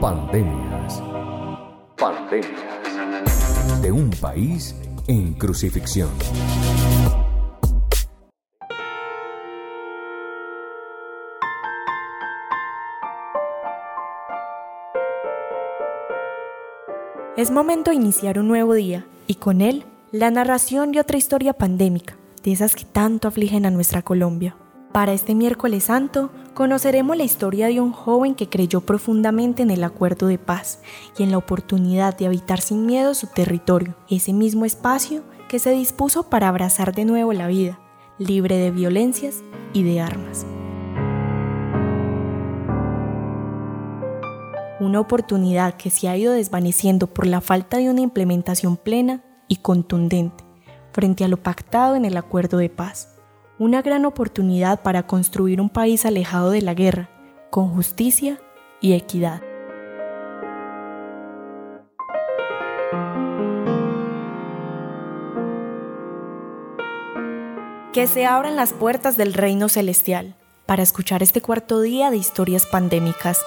Pandemias. Pandemias. De un país en crucifixión. Es momento de iniciar un nuevo día y con él la narración de otra historia pandémica, de esas que tanto afligen a nuestra Colombia. Para este miércoles santo conoceremos la historia de un joven que creyó profundamente en el acuerdo de paz y en la oportunidad de habitar sin miedo su territorio, ese mismo espacio que se dispuso para abrazar de nuevo la vida, libre de violencias y de armas. una oportunidad que se ha ido desvaneciendo por la falta de una implementación plena y contundente frente a lo pactado en el acuerdo de paz. Una gran oportunidad para construir un país alejado de la guerra, con justicia y equidad. Que se abran las puertas del reino celestial para escuchar este cuarto día de historias pandémicas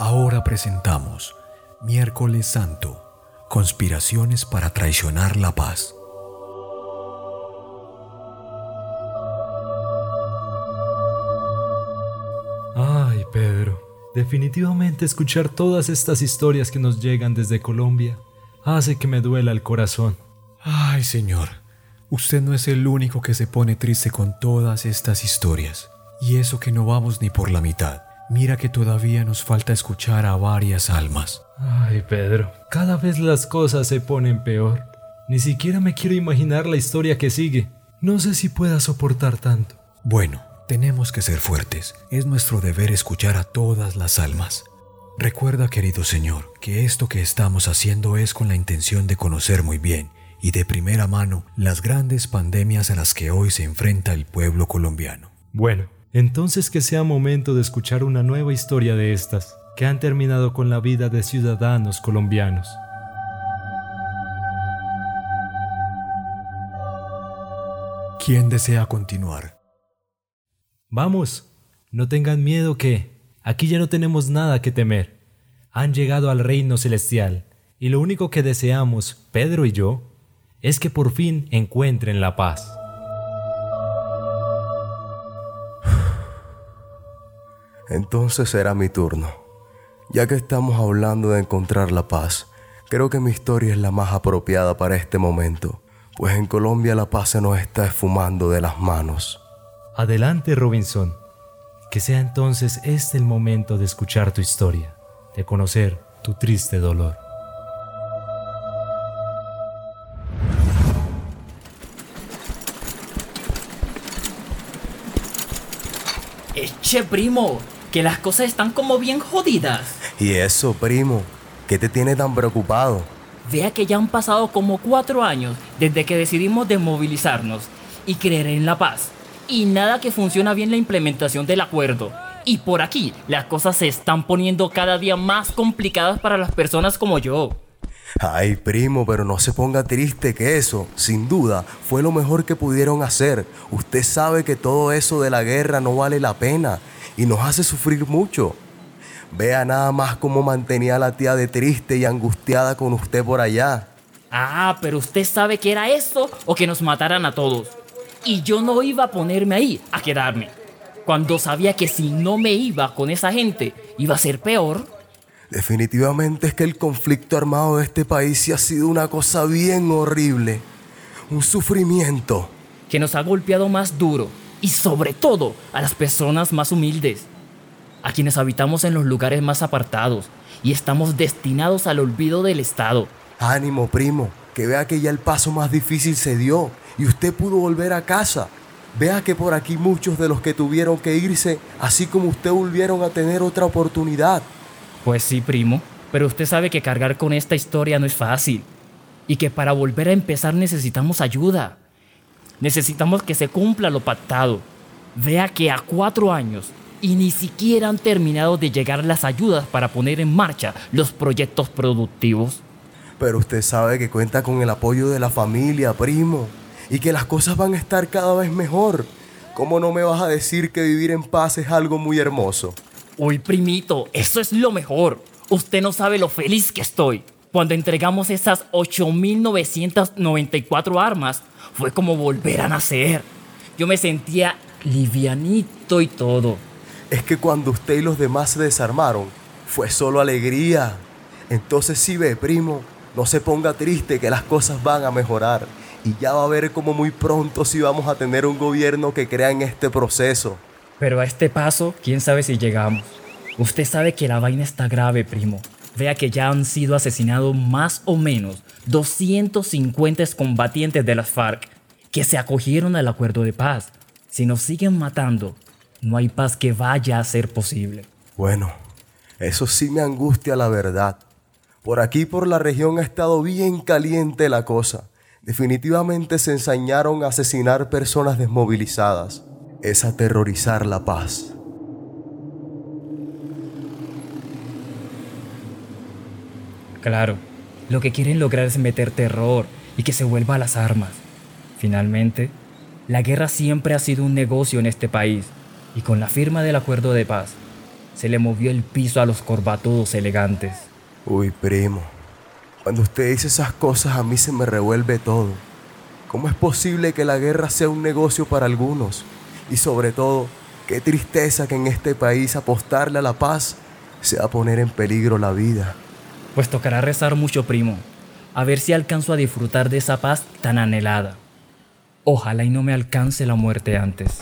Ahora presentamos Miércoles Santo, conspiraciones para traicionar la paz. Ay, Pedro, definitivamente escuchar todas estas historias que nos llegan desde Colombia hace que me duela el corazón. Ay, señor, usted no es el único que se pone triste con todas estas historias, y eso que no vamos ni por la mitad. Mira que todavía nos falta escuchar a varias almas. Ay, Pedro, cada vez las cosas se ponen peor. Ni siquiera me quiero imaginar la historia que sigue. No sé si pueda soportar tanto. Bueno, tenemos que ser fuertes. Es nuestro deber escuchar a todas las almas. Recuerda, querido Señor, que esto que estamos haciendo es con la intención de conocer muy bien y de primera mano las grandes pandemias a las que hoy se enfrenta el pueblo colombiano. Bueno, entonces que sea momento de escuchar una nueva historia de estas, que han terminado con la vida de ciudadanos colombianos. ¿Quién desea continuar? Vamos, no tengan miedo que aquí ya no tenemos nada que temer. Han llegado al reino celestial y lo único que deseamos, Pedro y yo, es que por fin encuentren la paz. Entonces será mi turno. Ya que estamos hablando de encontrar la paz, creo que mi historia es la más apropiada para este momento, pues en Colombia la paz se nos está esfumando de las manos. Adelante, Robinson. Que sea entonces este el momento de escuchar tu historia, de conocer tu triste dolor. Eche, primo, que las cosas están como bien jodidas. ¿Y eso, primo? ¿Qué te tiene tan preocupado? Vea que ya han pasado como cuatro años desde que decidimos desmovilizarnos y creer en la paz. Y nada que funciona bien la implementación del acuerdo. Y por aquí las cosas se están poniendo cada día más complicadas para las personas como yo. Ay, primo, pero no se ponga triste que eso, sin duda, fue lo mejor que pudieron hacer. Usted sabe que todo eso de la guerra no vale la pena y nos hace sufrir mucho. Vea nada más cómo mantenía a la tía de triste y angustiada con usted por allá. Ah, pero usted sabe que era eso o que nos mataran a todos. Y yo no iba a ponerme ahí a quedarme. Cuando sabía que si no me iba con esa gente, iba a ser peor. Definitivamente es que el conflicto armado de este país sí ha sido una cosa bien horrible. Un sufrimiento. Que nos ha golpeado más duro y sobre todo a las personas más humildes, a quienes habitamos en los lugares más apartados y estamos destinados al olvido del Estado. Ánimo, primo, que vea que ya el paso más difícil se dio y usted pudo volver a casa. Vea que por aquí muchos de los que tuvieron que irse, así como usted volvieron a tener otra oportunidad. Pues sí, primo, pero usted sabe que cargar con esta historia no es fácil y que para volver a empezar necesitamos ayuda. Necesitamos que se cumpla lo pactado. Vea que a cuatro años y ni siquiera han terminado de llegar las ayudas para poner en marcha los proyectos productivos. Pero usted sabe que cuenta con el apoyo de la familia, primo, y que las cosas van a estar cada vez mejor. ¿Cómo no me vas a decir que vivir en paz es algo muy hermoso? Uy, primito, eso es lo mejor. Usted no sabe lo feliz que estoy. Cuando entregamos esas 8.994 armas, fue como volver a nacer. Yo me sentía livianito y todo. Es que cuando usted y los demás se desarmaron, fue solo alegría. Entonces sí ve, primo, no se ponga triste que las cosas van a mejorar. Y ya va a ver como muy pronto sí vamos a tener un gobierno que crea en este proceso. Pero a este paso, quién sabe si llegamos. Usted sabe que la vaina está grave, primo. Vea que ya han sido asesinados más o menos 250 combatientes de las FARC que se acogieron al acuerdo de paz. Si nos siguen matando, no hay paz que vaya a ser posible. Bueno, eso sí me angustia la verdad. Por aquí, por la región, ha estado bien caliente la cosa. Definitivamente se ensañaron a asesinar personas desmovilizadas. Es aterrorizar la paz. Claro, lo que quieren lograr es meter terror y que se vuelva a las armas. Finalmente, la guerra siempre ha sido un negocio en este país y con la firma del acuerdo de paz se le movió el piso a los corbatudos elegantes. Uy, primo, cuando usted dice esas cosas a mí se me revuelve todo. ¿Cómo es posible que la guerra sea un negocio para algunos? Y sobre todo, qué tristeza que en este país apostarle a la paz sea poner en peligro la vida. Pues tocará rezar mucho, primo, a ver si alcanzo a disfrutar de esa paz tan anhelada. Ojalá y no me alcance la muerte antes.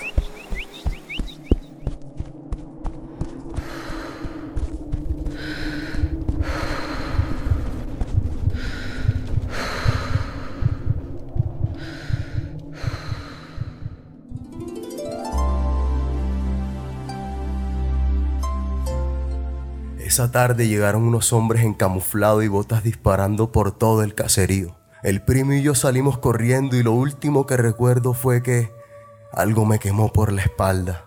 Esa tarde llegaron unos hombres en camuflado y botas disparando por todo el caserío. El primo y yo salimos corriendo y lo último que recuerdo fue que algo me quemó por la espalda.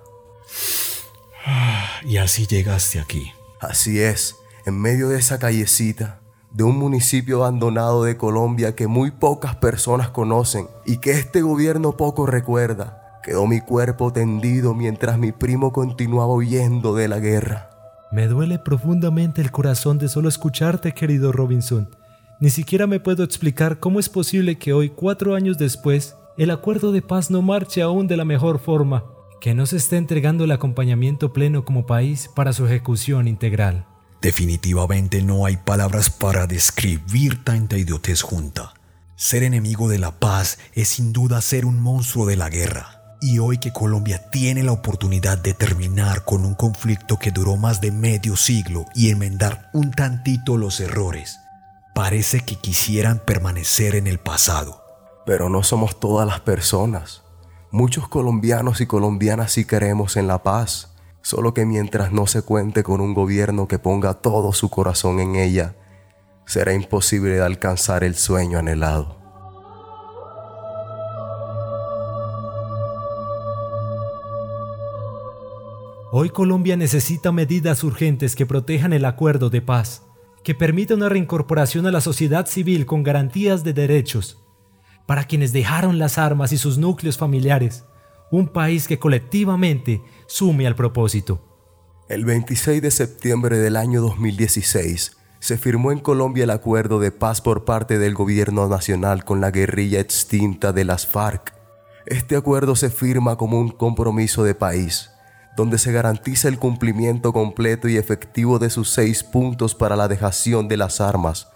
Y así llegaste aquí. Así es, en medio de esa callecita, de un municipio abandonado de Colombia que muy pocas personas conocen y que este gobierno poco recuerda, quedó mi cuerpo tendido mientras mi primo continuaba huyendo de la guerra. Me duele profundamente el corazón de solo escucharte, querido Robinson. Ni siquiera me puedo explicar cómo es posible que hoy, cuatro años después, el acuerdo de paz no marche aún de la mejor forma, que no se esté entregando el acompañamiento pleno como país para su ejecución integral. Definitivamente no hay palabras para describir tanta idiotez junta. Ser enemigo de la paz es sin duda ser un monstruo de la guerra. Y hoy que Colombia tiene la oportunidad de terminar con un conflicto que duró más de medio siglo y enmendar un tantito los errores, parece que quisieran permanecer en el pasado. Pero no somos todas las personas. Muchos colombianos y colombianas sí queremos en la paz, solo que mientras no se cuente con un gobierno que ponga todo su corazón en ella, será imposible alcanzar el sueño anhelado. Hoy Colombia necesita medidas urgentes que protejan el acuerdo de paz, que permita una reincorporación a la sociedad civil con garantías de derechos, para quienes dejaron las armas y sus núcleos familiares, un país que colectivamente sume al propósito. El 26 de septiembre del año 2016 se firmó en Colombia el acuerdo de paz por parte del gobierno nacional con la guerrilla extinta de las FARC. Este acuerdo se firma como un compromiso de país donde se garantiza el cumplimiento completo y efectivo de sus seis puntos para la dejación de las armas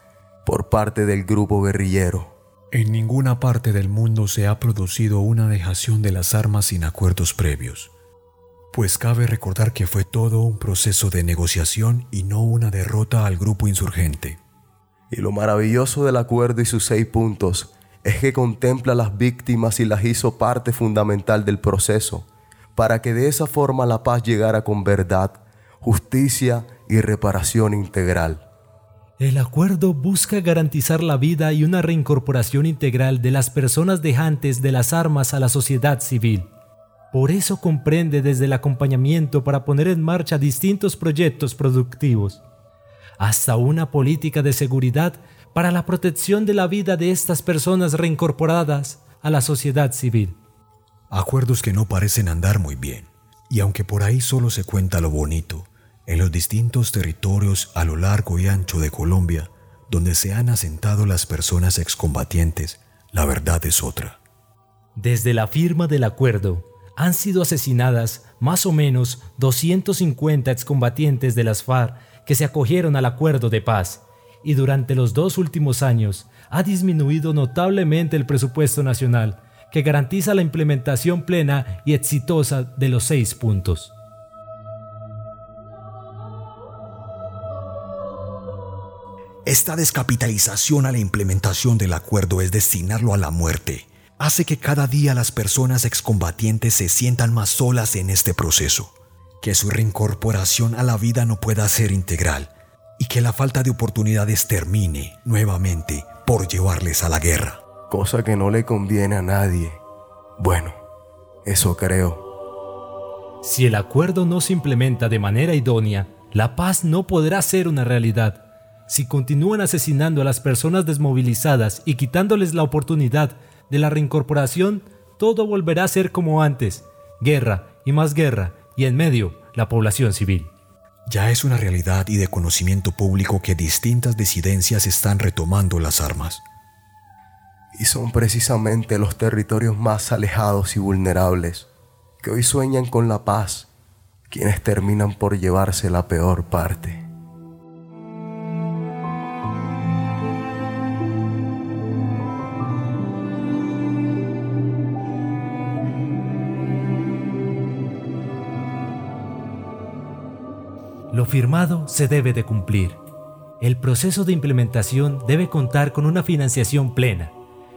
por parte del grupo guerrillero. En ninguna parte del mundo se ha producido una dejación de las armas sin acuerdos previos, pues cabe recordar que fue todo un proceso de negociación y no una derrota al grupo insurgente. Y lo maravilloso del acuerdo y sus seis puntos es que contempla a las víctimas y las hizo parte fundamental del proceso para que de esa forma la paz llegara con verdad, justicia y reparación integral. El acuerdo busca garantizar la vida y una reincorporación integral de las personas dejantes de las armas a la sociedad civil. Por eso comprende desde el acompañamiento para poner en marcha distintos proyectos productivos, hasta una política de seguridad para la protección de la vida de estas personas reincorporadas a la sociedad civil. Acuerdos que no parecen andar muy bien. Y aunque por ahí solo se cuenta lo bonito, en los distintos territorios a lo largo y ancho de Colombia, donde se han asentado las personas excombatientes, la verdad es otra. Desde la firma del acuerdo, han sido asesinadas más o menos 250 excombatientes de las FARC que se acogieron al acuerdo de paz, y durante los dos últimos años ha disminuido notablemente el presupuesto nacional, que garantiza la implementación plena y exitosa de los seis puntos. Esta descapitalización a la implementación del acuerdo es destinarlo a la muerte hace que cada día las personas excombatientes se sientan más solas en este proceso, que su reincorporación a la vida no pueda ser integral y que la falta de oportunidades termine nuevamente por llevarles a la guerra. Cosa que no le conviene a nadie. Bueno, eso creo. Si el acuerdo no se implementa de manera idónea, la paz no podrá ser una realidad. Si continúan asesinando a las personas desmovilizadas y quitándoles la oportunidad de la reincorporación, todo volverá a ser como antes, guerra y más guerra, y en medio, la población civil. Ya es una realidad y de conocimiento público que distintas disidencias están retomando las armas. Y son precisamente los territorios más alejados y vulnerables, que hoy sueñan con la paz, quienes terminan por llevarse la peor parte. Lo firmado se debe de cumplir. El proceso de implementación debe contar con una financiación plena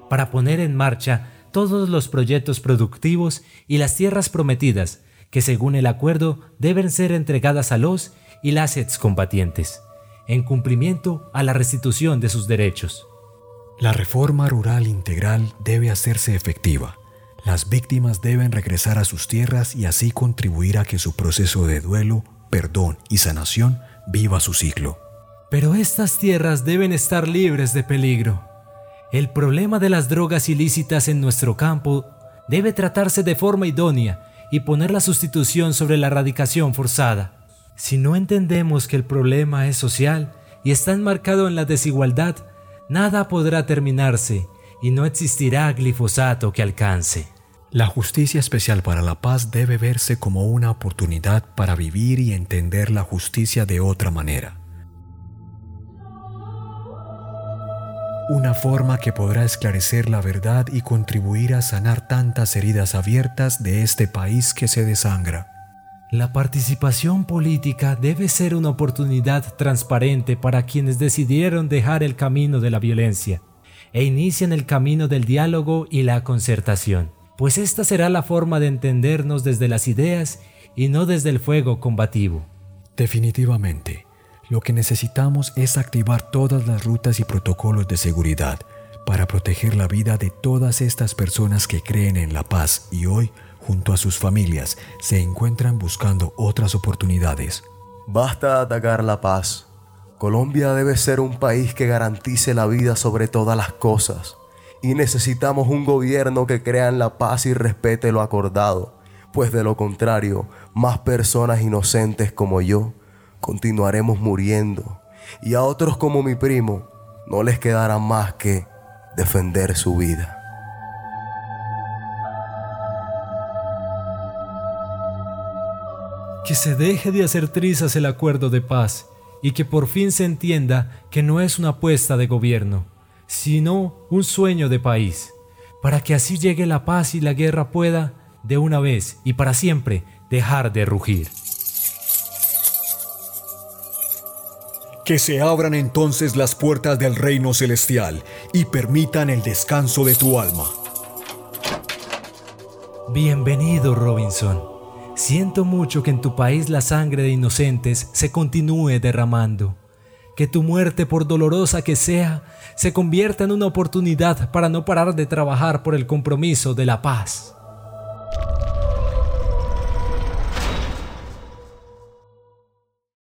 para poner en marcha todos los proyectos productivos y las tierras prometidas que según el acuerdo deben ser entregadas a los y las excombatientes, en cumplimiento a la restitución de sus derechos. La reforma rural integral debe hacerse efectiva. Las víctimas deben regresar a sus tierras y así contribuir a que su proceso de duelo perdón y sanación viva su ciclo. Pero estas tierras deben estar libres de peligro. El problema de las drogas ilícitas en nuestro campo debe tratarse de forma idónea y poner la sustitución sobre la erradicación forzada. Si no entendemos que el problema es social y está enmarcado en la desigualdad, nada podrá terminarse y no existirá glifosato que alcance. La justicia especial para la paz debe verse como una oportunidad para vivir y entender la justicia de otra manera. Una forma que podrá esclarecer la verdad y contribuir a sanar tantas heridas abiertas de este país que se desangra. La participación política debe ser una oportunidad transparente para quienes decidieron dejar el camino de la violencia e inician el camino del diálogo y la concertación pues esta será la forma de entendernos desde las ideas y no desde el fuego combativo. Definitivamente, lo que necesitamos es activar todas las rutas y protocolos de seguridad para proteger la vida de todas estas personas que creen en la paz y hoy, junto a sus familias, se encuentran buscando otras oportunidades. Basta atacar la paz. Colombia debe ser un país que garantice la vida sobre todas las cosas y necesitamos un gobierno que crea en la paz y respete lo acordado, pues de lo contrario, más personas inocentes como yo continuaremos muriendo y a otros como mi primo no les quedará más que defender su vida. Que se deje de hacer trizas el acuerdo de paz y que por fin se entienda que no es una apuesta de gobierno sino un sueño de país, para que así llegue la paz y la guerra pueda, de una vez y para siempre, dejar de rugir. Que se abran entonces las puertas del reino celestial y permitan el descanso de tu alma. Bienvenido, Robinson. Siento mucho que en tu país la sangre de inocentes se continúe derramando que tu muerte, por dolorosa que sea, se convierta en una oportunidad para no parar de trabajar por el compromiso de la paz.